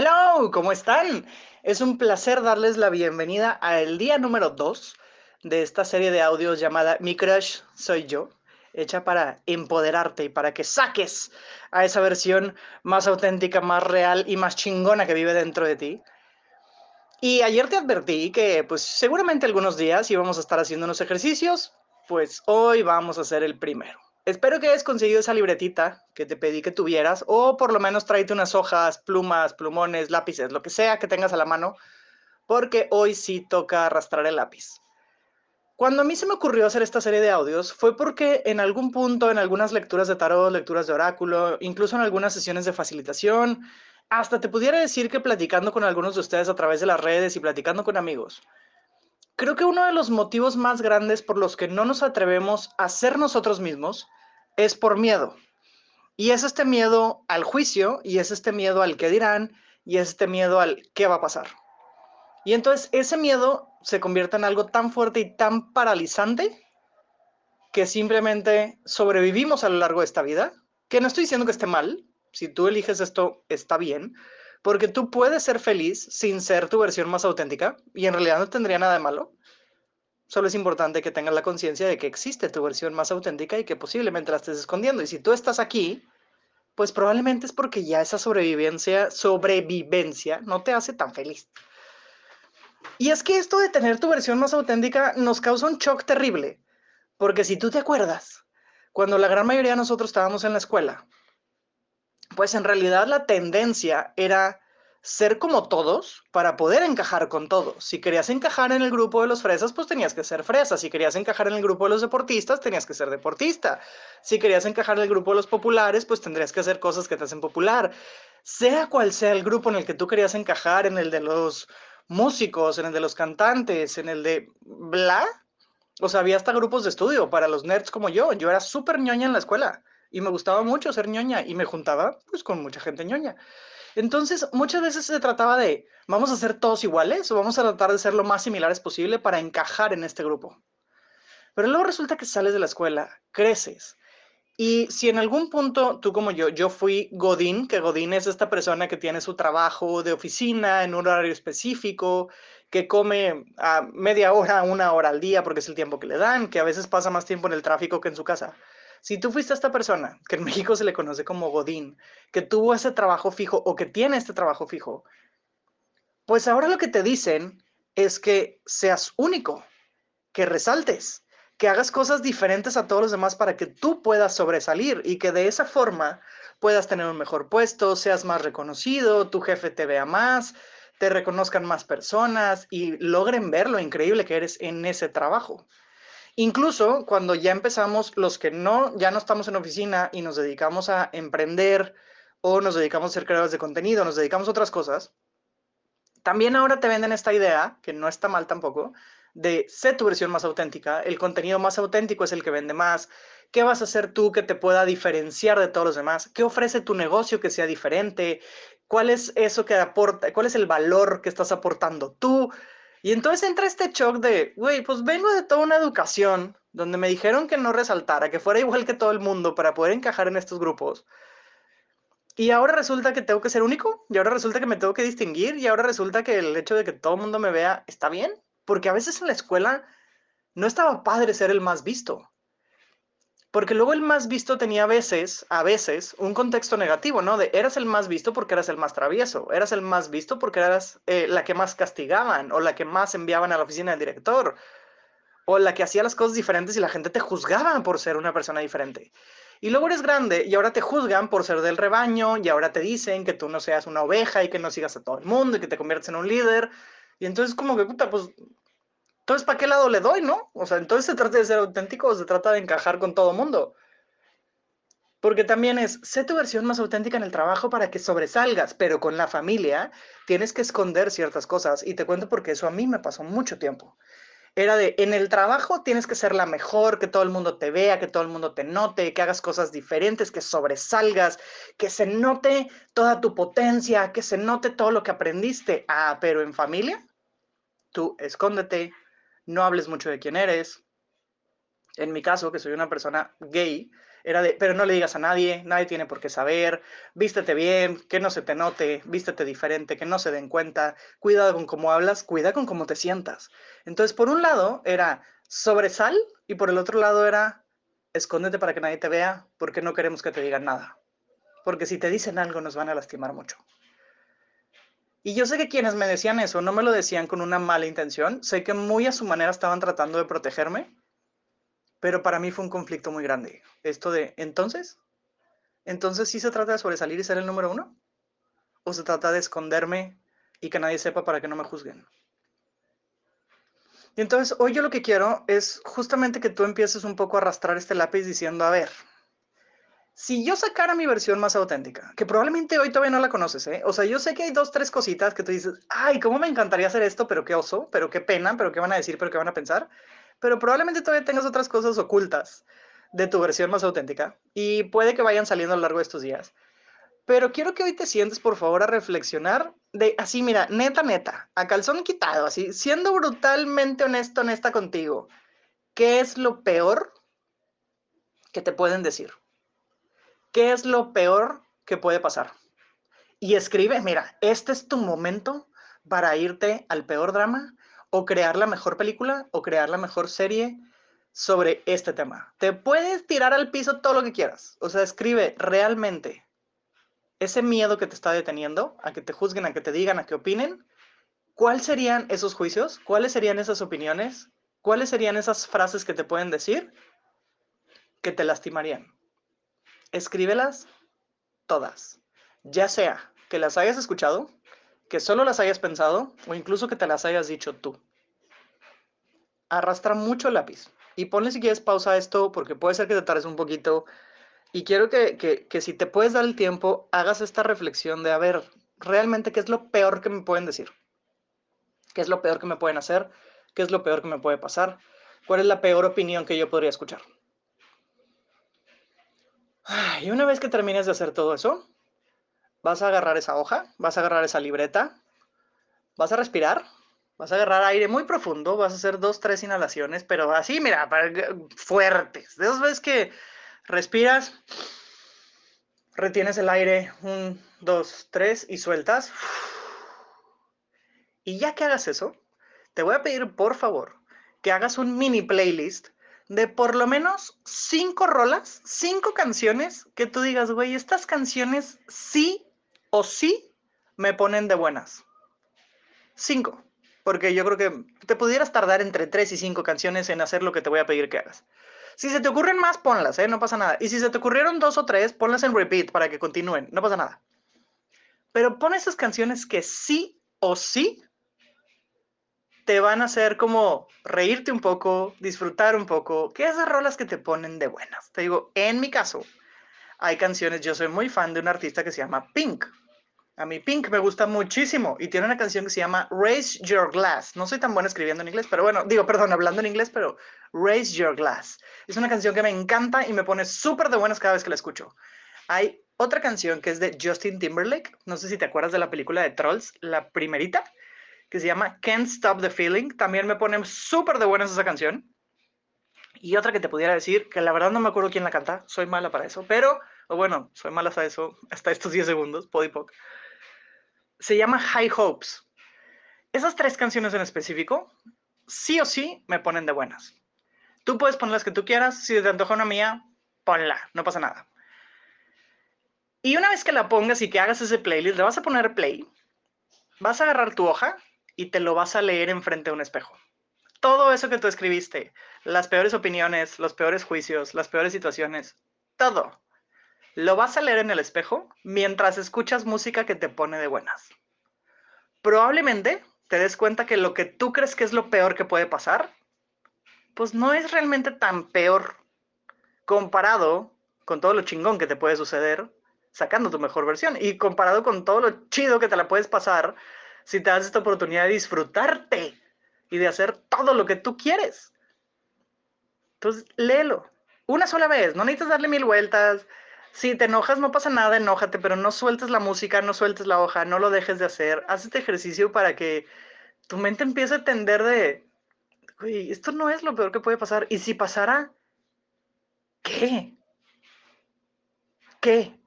Hello, ¿cómo están? Es un placer darles la bienvenida al día número 2 de esta serie de audios llamada Mi Crush Soy Yo, hecha para empoderarte y para que saques a esa versión más auténtica, más real y más chingona que vive dentro de ti. Y ayer te advertí que pues seguramente algunos días íbamos a estar haciendo unos ejercicios, pues hoy vamos a hacer el primero. Espero que hayas conseguido esa libretita que te pedí que tuvieras, o por lo menos tráete unas hojas, plumas, plumones, lápices, lo que sea que tengas a la mano, porque hoy sí toca arrastrar el lápiz. Cuando a mí se me ocurrió hacer esta serie de audios fue porque en algún punto, en algunas lecturas de tarot, lecturas de oráculo, incluso en algunas sesiones de facilitación, hasta te pudiera decir que platicando con algunos de ustedes a través de las redes y platicando con amigos, creo que uno de los motivos más grandes por los que no nos atrevemos a ser nosotros mismos es por miedo. Y es este miedo al juicio, y es este miedo al qué dirán, y es este miedo al qué va a pasar. Y entonces ese miedo se convierte en algo tan fuerte y tan paralizante que simplemente sobrevivimos a lo largo de esta vida, que no estoy diciendo que esté mal, si tú eliges esto, está bien, porque tú puedes ser feliz sin ser tu versión más auténtica y en realidad no tendría nada de malo. Solo es importante que tengas la conciencia de que existe tu versión más auténtica y que posiblemente la estés escondiendo. Y si tú estás aquí, pues probablemente es porque ya esa sobrevivencia, sobrevivencia no te hace tan feliz. Y es que esto de tener tu versión más auténtica nos causa un shock terrible, porque si tú te acuerdas, cuando la gran mayoría de nosotros estábamos en la escuela, pues en realidad la tendencia era ser como todos para poder encajar con todos. Si querías encajar en el grupo de los fresas, pues tenías que ser fresa. Si querías encajar en el grupo de los deportistas, tenías que ser deportista. Si querías encajar en el grupo de los populares, pues tendrías que hacer cosas que te hacen popular. Sea cual sea el grupo en el que tú querías encajar, en el de los músicos, en el de los cantantes, en el de bla. O sea, había hasta grupos de estudio para los nerds como yo. Yo era súper ñoña en la escuela y me gustaba mucho ser ñoña y me juntaba pues con mucha gente ñoña. Entonces, muchas veces se trataba de, vamos a ser todos iguales o vamos a tratar de ser lo más similares posible para encajar en este grupo. Pero luego resulta que sales de la escuela, creces. Y si en algún punto, tú como yo, yo fui Godín, que Godín es esta persona que tiene su trabajo de oficina en un horario específico, que come a media hora, una hora al día, porque es el tiempo que le dan, que a veces pasa más tiempo en el tráfico que en su casa. Si tú fuiste esta persona, que en México se le conoce como Godín, que tuvo ese trabajo fijo o que tiene este trabajo fijo, pues ahora lo que te dicen es que seas único, que resaltes, que hagas cosas diferentes a todos los demás para que tú puedas sobresalir y que de esa forma puedas tener un mejor puesto, seas más reconocido, tu jefe te vea más, te reconozcan más personas y logren ver lo increíble que eres en ese trabajo. Incluso cuando ya empezamos, los que no, ya no estamos en oficina y nos dedicamos a emprender o nos dedicamos a ser creadores de contenido, nos dedicamos a otras cosas, también ahora te venden esta idea, que no está mal tampoco, de ser tu versión más auténtica. El contenido más auténtico es el que vende más. ¿Qué vas a hacer tú que te pueda diferenciar de todos los demás? ¿Qué ofrece tu negocio que sea diferente? ¿Cuál es eso que aporta? ¿Cuál es el valor que estás aportando tú? Y entonces entra este shock de, güey, pues vengo de toda una educación donde me dijeron que no resaltara, que fuera igual que todo el mundo para poder encajar en estos grupos. Y ahora resulta que tengo que ser único, y ahora resulta que me tengo que distinguir, y ahora resulta que el hecho de que todo el mundo me vea está bien, porque a veces en la escuela no estaba padre ser el más visto. Porque luego el más visto tenía a veces, a veces, un contexto negativo, ¿no? De eras el más visto porque eras el más travieso, eras el más visto porque eras eh, la que más castigaban o la que más enviaban a la oficina del director o la que hacía las cosas diferentes y la gente te juzgaba por ser una persona diferente. Y luego eres grande y ahora te juzgan por ser del rebaño y ahora te dicen que tú no seas una oveja y que no sigas a todo el mundo y que te conviertes en un líder. Y entonces como que, puta, pues entonces, ¿para qué lado le doy, no? O sea, entonces se trata de ser auténtico o se trata de encajar con todo mundo. Porque también es, sé tu versión más auténtica en el trabajo para que sobresalgas, pero con la familia tienes que esconder ciertas cosas. Y te cuento porque eso a mí me pasó mucho tiempo. Era de, en el trabajo tienes que ser la mejor, que todo el mundo te vea, que todo el mundo te note, que hagas cosas diferentes, que sobresalgas, que se note toda tu potencia, que se note todo lo que aprendiste. Ah, pero en familia, tú escóndete, no hables mucho de quién eres. En mi caso, que soy una persona gay, Era de, pero no le digas a nadie, nadie tiene por qué saber, vístete bien, que no se te note, vístete diferente, que no se den cuenta, cuidado con cómo hablas, cuida con cómo te sientas. Entonces, por un lado era sobresal y por el otro lado era escóndete para que nadie te vea porque no queremos que te digan nada. Porque si te dicen algo nos van a lastimar mucho. Y yo sé que quienes me decían eso no me lo decían con una mala intención, sé que muy a su manera estaban tratando de protegerme, pero para mí fue un conflicto muy grande. Esto de, entonces, entonces sí se trata de sobresalir y ser el número uno, o se trata de esconderme y que nadie sepa para que no me juzguen. Y entonces hoy yo lo que quiero es justamente que tú empieces un poco a arrastrar este lápiz diciendo, a ver, si yo sacara mi versión más auténtica, que probablemente hoy todavía no la conoces, ¿eh? O sea, yo sé que hay dos, tres cositas que tú dices, ay, cómo me encantaría hacer esto, pero qué oso, pero qué pena, pero qué van a decir, pero qué van a pensar. Pero probablemente todavía tengas otras cosas ocultas de tu versión más auténtica y puede que vayan saliendo a lo largo de estos días. Pero quiero que hoy te sientes, por favor, a reflexionar de así, mira, neta, neta, a calzón quitado, así, siendo brutalmente honesto, honesta contigo. ¿Qué es lo peor que te pueden decir? ¿Qué es lo peor que puede pasar? Y escribe, mira, este es tu momento para irte al peor drama o crear la mejor película o crear la mejor serie sobre este tema. Te puedes tirar al piso todo lo que quieras. O sea, escribe realmente ese miedo que te está deteniendo a que te juzguen, a que te digan, a que opinen, ¿cuáles serían esos juicios? ¿Cuáles serían esas opiniones? ¿Cuáles serían esas frases que te pueden decir que te lastimarían? Escríbelas todas, ya sea que las hayas escuchado, que solo las hayas pensado o incluso que te las hayas dicho tú. Arrastra mucho el lápiz y ponle si quieres pausa a esto porque puede ser que te tardes un poquito y quiero que, si te puedes dar el tiempo, hagas esta reflexión de, a ver, realmente, ¿qué es lo peor que me pueden decir? ¿Qué es lo peor que me pueden hacer? ¿Qué es lo peor que me puede pasar? ¿Cuál es la peor opinión que yo podría escuchar? Y una vez que termines de hacer todo eso, vas a agarrar esa hoja, vas a agarrar esa libreta, vas a respirar, vas a agarrar aire muy profundo, vas a hacer dos, tres inhalaciones, pero así, mira, fuertes. De esas veces que Respiras, retienes el aire, un, dos, tres, y sueltas. Y ya que hagas eso, te voy a pedir por favor que hagas un mini playlist de por lo menos cinco rolas, cinco canciones que tú digas, güey, estas canciones sí o sí me ponen de buenas. Cinco. Porque yo creo que te pudieras tardar entre tres y cinco canciones en hacer lo que te voy a pedir que hagas. Si se te ocurren más, ponlas, ¿eh? No pasa nada. Y si se te ocurrieron dos o tres, ponlas en repeat para que continúen. No pasa nada. Pero pon esas canciones que sí o sí te van a hacer como reírte un poco, disfrutar un poco, que esas rolas que te ponen de buenas. Te digo, en mi caso, hay canciones, yo soy muy fan de un artista que se llama Pink. A mí Pink me gusta muchísimo y tiene una canción que se llama Raise Your Glass. No soy tan buena escribiendo en inglés, pero bueno, digo, perdón, hablando en inglés, pero Raise Your Glass. Es una canción que me encanta y me pone súper de buenas cada vez que la escucho. Hay otra canción que es de Justin Timberlake. No sé si te acuerdas de la película de Trolls, la primerita, que se llama Can't Stop the Feeling. También me pone súper de buenas esa canción. Y otra que te pudiera decir, que la verdad no me acuerdo quién la canta, soy mala para eso, pero, bueno, soy mala hasta eso, hasta estos 10 segundos, podipoc se llama High Hopes. Esas tres canciones en específico, sí o sí, me ponen de buenas. Tú puedes poner las que tú quieras, si te antoja una mía, ponla, no pasa nada. Y una vez que la pongas y que hagas ese playlist, le vas a poner play, vas a agarrar tu hoja y te lo vas a leer enfrente de un espejo. Todo eso que tú escribiste, las peores opiniones, los peores juicios, las peores situaciones, todo lo vas a leer en el espejo mientras escuchas música que te pone de buenas. Probablemente te des cuenta que lo que tú crees que es lo peor que puede pasar, pues no es realmente tan peor comparado con todo lo chingón que te puede suceder sacando tu mejor versión y comparado con todo lo chido que te la puedes pasar si te das esta oportunidad de disfrutarte y de hacer todo lo que tú quieres. Entonces, léelo. Una sola vez, no necesitas darle mil vueltas, si te enojas, no pasa nada, enójate, pero no sueltes la música, no sueltes la hoja, no lo dejes de hacer. Haz este ejercicio para que tu mente empiece a tender de, uy, esto no es lo peor que puede pasar. Y si pasara, ¿qué? qué?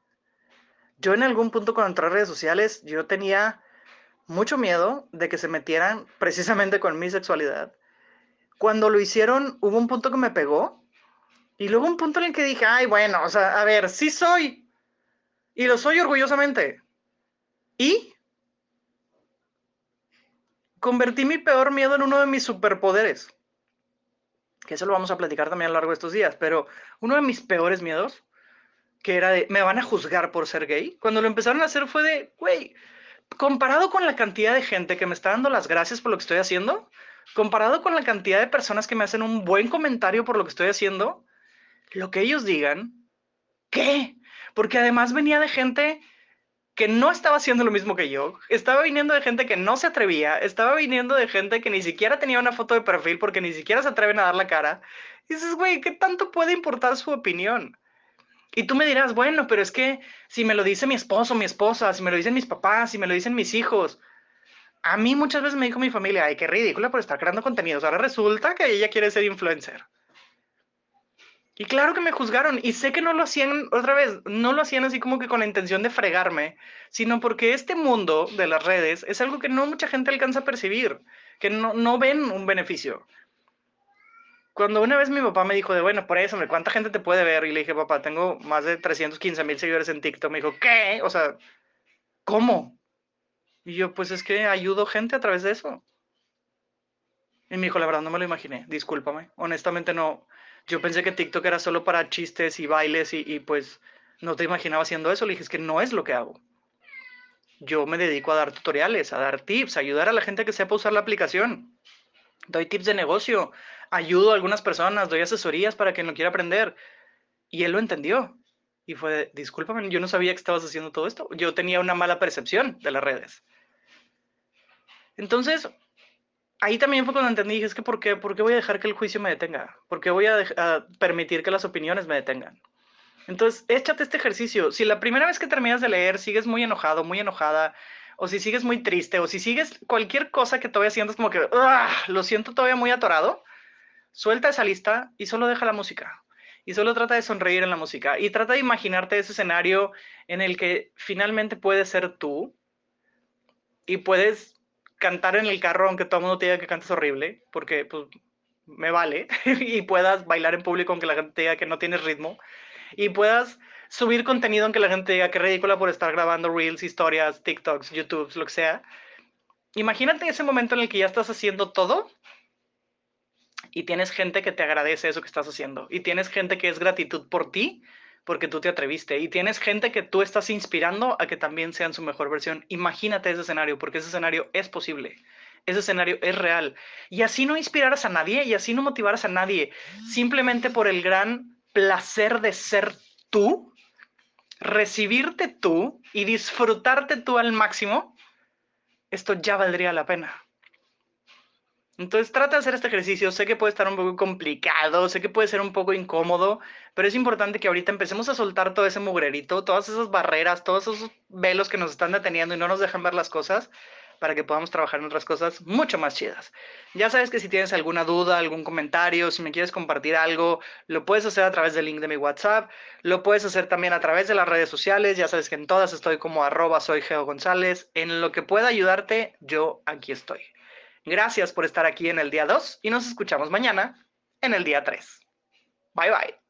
Yo en algún punto cuando entré a redes sociales, yo tenía mucho miedo de que se metieran precisamente con mi sexualidad. Cuando lo hicieron, hubo un punto que me pegó y luego un punto en el que dije, ay, bueno, o sea, a ver, sí soy. Y lo soy orgullosamente. Y convertí mi peor miedo en uno de mis superpoderes. Que eso lo vamos a platicar también a lo largo de estos días. Pero uno de mis peores miedos, que era de, me van a juzgar por ser gay, cuando lo empezaron a hacer fue de, güey, comparado con la cantidad de gente que me está dando las gracias por lo que estoy haciendo, comparado con la cantidad de personas que me hacen un buen comentario por lo que estoy haciendo, lo que ellos digan, ¿qué? Porque además venía de gente que no estaba haciendo lo mismo que yo, estaba viniendo de gente que no se atrevía, estaba viniendo de gente que ni siquiera tenía una foto de perfil porque ni siquiera se atreven a dar la cara. Y dices, güey, ¿qué tanto puede importar su opinión? Y tú me dirás, bueno, pero es que si me lo dice mi esposo, mi esposa, si me lo dicen mis papás, si me lo dicen mis hijos, a mí muchas veces me dijo mi familia, ay, qué ridícula por estar creando contenidos. Ahora resulta que ella quiere ser influencer. Y claro que me juzgaron y sé que no lo hacían, otra vez, no lo hacían así como que con la intención de fregarme, sino porque este mundo de las redes es algo que no mucha gente alcanza a percibir, que no, no ven un beneficio cuando una vez mi papá me dijo de, bueno, por eso, ¿cuánta gente te puede ver? Y le dije, papá, tengo más de 315 mil seguidores en TikTok. Me dijo, ¿qué? O sea, ¿cómo? Y yo, pues es que ayudo gente a través de eso. Y me dijo, la verdad no me lo imaginé, discúlpame. Honestamente no. Yo pensé que TikTok era solo para chistes y bailes y, y pues no te imaginaba haciendo eso. Le dije, es que no es lo que hago. Yo me dedico a dar tutoriales, a dar tips, a ayudar a la gente que sepa usar la aplicación. Doy tips de negocio, ayudo a algunas personas, doy asesorías para quien lo quiera aprender. Y él lo entendió. Y fue, discúlpame, yo no sabía que estabas haciendo todo esto. Yo tenía una mala percepción de las redes. Entonces, ahí también fue cuando entendí, dije, es que ¿por qué, ¿por qué voy a dejar que el juicio me detenga? ¿Por qué voy a, permitir que las opiniones me detengan? Entonces, échate este ejercicio. Si la primera vez que terminas de leer sigues muy enojado, muy enojada, o si sigues muy triste, o si sigues cualquier cosa que todavía sientas como que, lo siento todavía muy atorado, suelta esa lista y solo deja la música. Y solo trata de sonreír en la música. Y trata de imaginarte ese escenario en el que finalmente puedes ser tú y puedes cantar en el carro aunque todo el mundo te diga que cantas horrible, porque pues me vale, y puedas bailar en público aunque la gente te diga que no tienes ritmo, y puedas subir contenido aunque la gente te diga que ridícula por estar grabando reels, historias, TikToks, YouTubes, lo que sea. Imagínate ese momento en el que ya estás haciendo todo y tienes gente que te agradece eso que estás haciendo y tienes gente que es gratitud por ti porque tú te atreviste y tienes gente que tú estás inspirando a que también sean su mejor versión. Imagínate ese escenario porque ese escenario es posible. Ese escenario es real. Y así no inspiraras a nadie y así no motivaras a nadie, simplemente por el gran placer de ser tú, recibirte tú y disfrutarte tú al máximo, esto ya valdría la pena. Entonces trata de hacer este ejercicio. Sé que puede estar un poco complicado, sé que puede ser un poco incómodo, pero es importante que ahorita empecemos a soltar todo ese mugrerito, todas esas barreras, todos esos velos que nos están deteniendo y no nos dejan ver las cosas para que podamos trabajar en otras cosas mucho más chidas. Ya sabes que si tienes alguna duda, algún comentario, si me quieres compartir algo, lo puedes hacer a través del link de mi WhatsApp, lo puedes hacer también a través de las redes sociales, ya sabes que en todas estoy como arroba en lo que pueda ayudarte, yo aquí estoy. Gracias por estar aquí en el día 2 y nos escuchamos mañana en el día 3. Bye bye.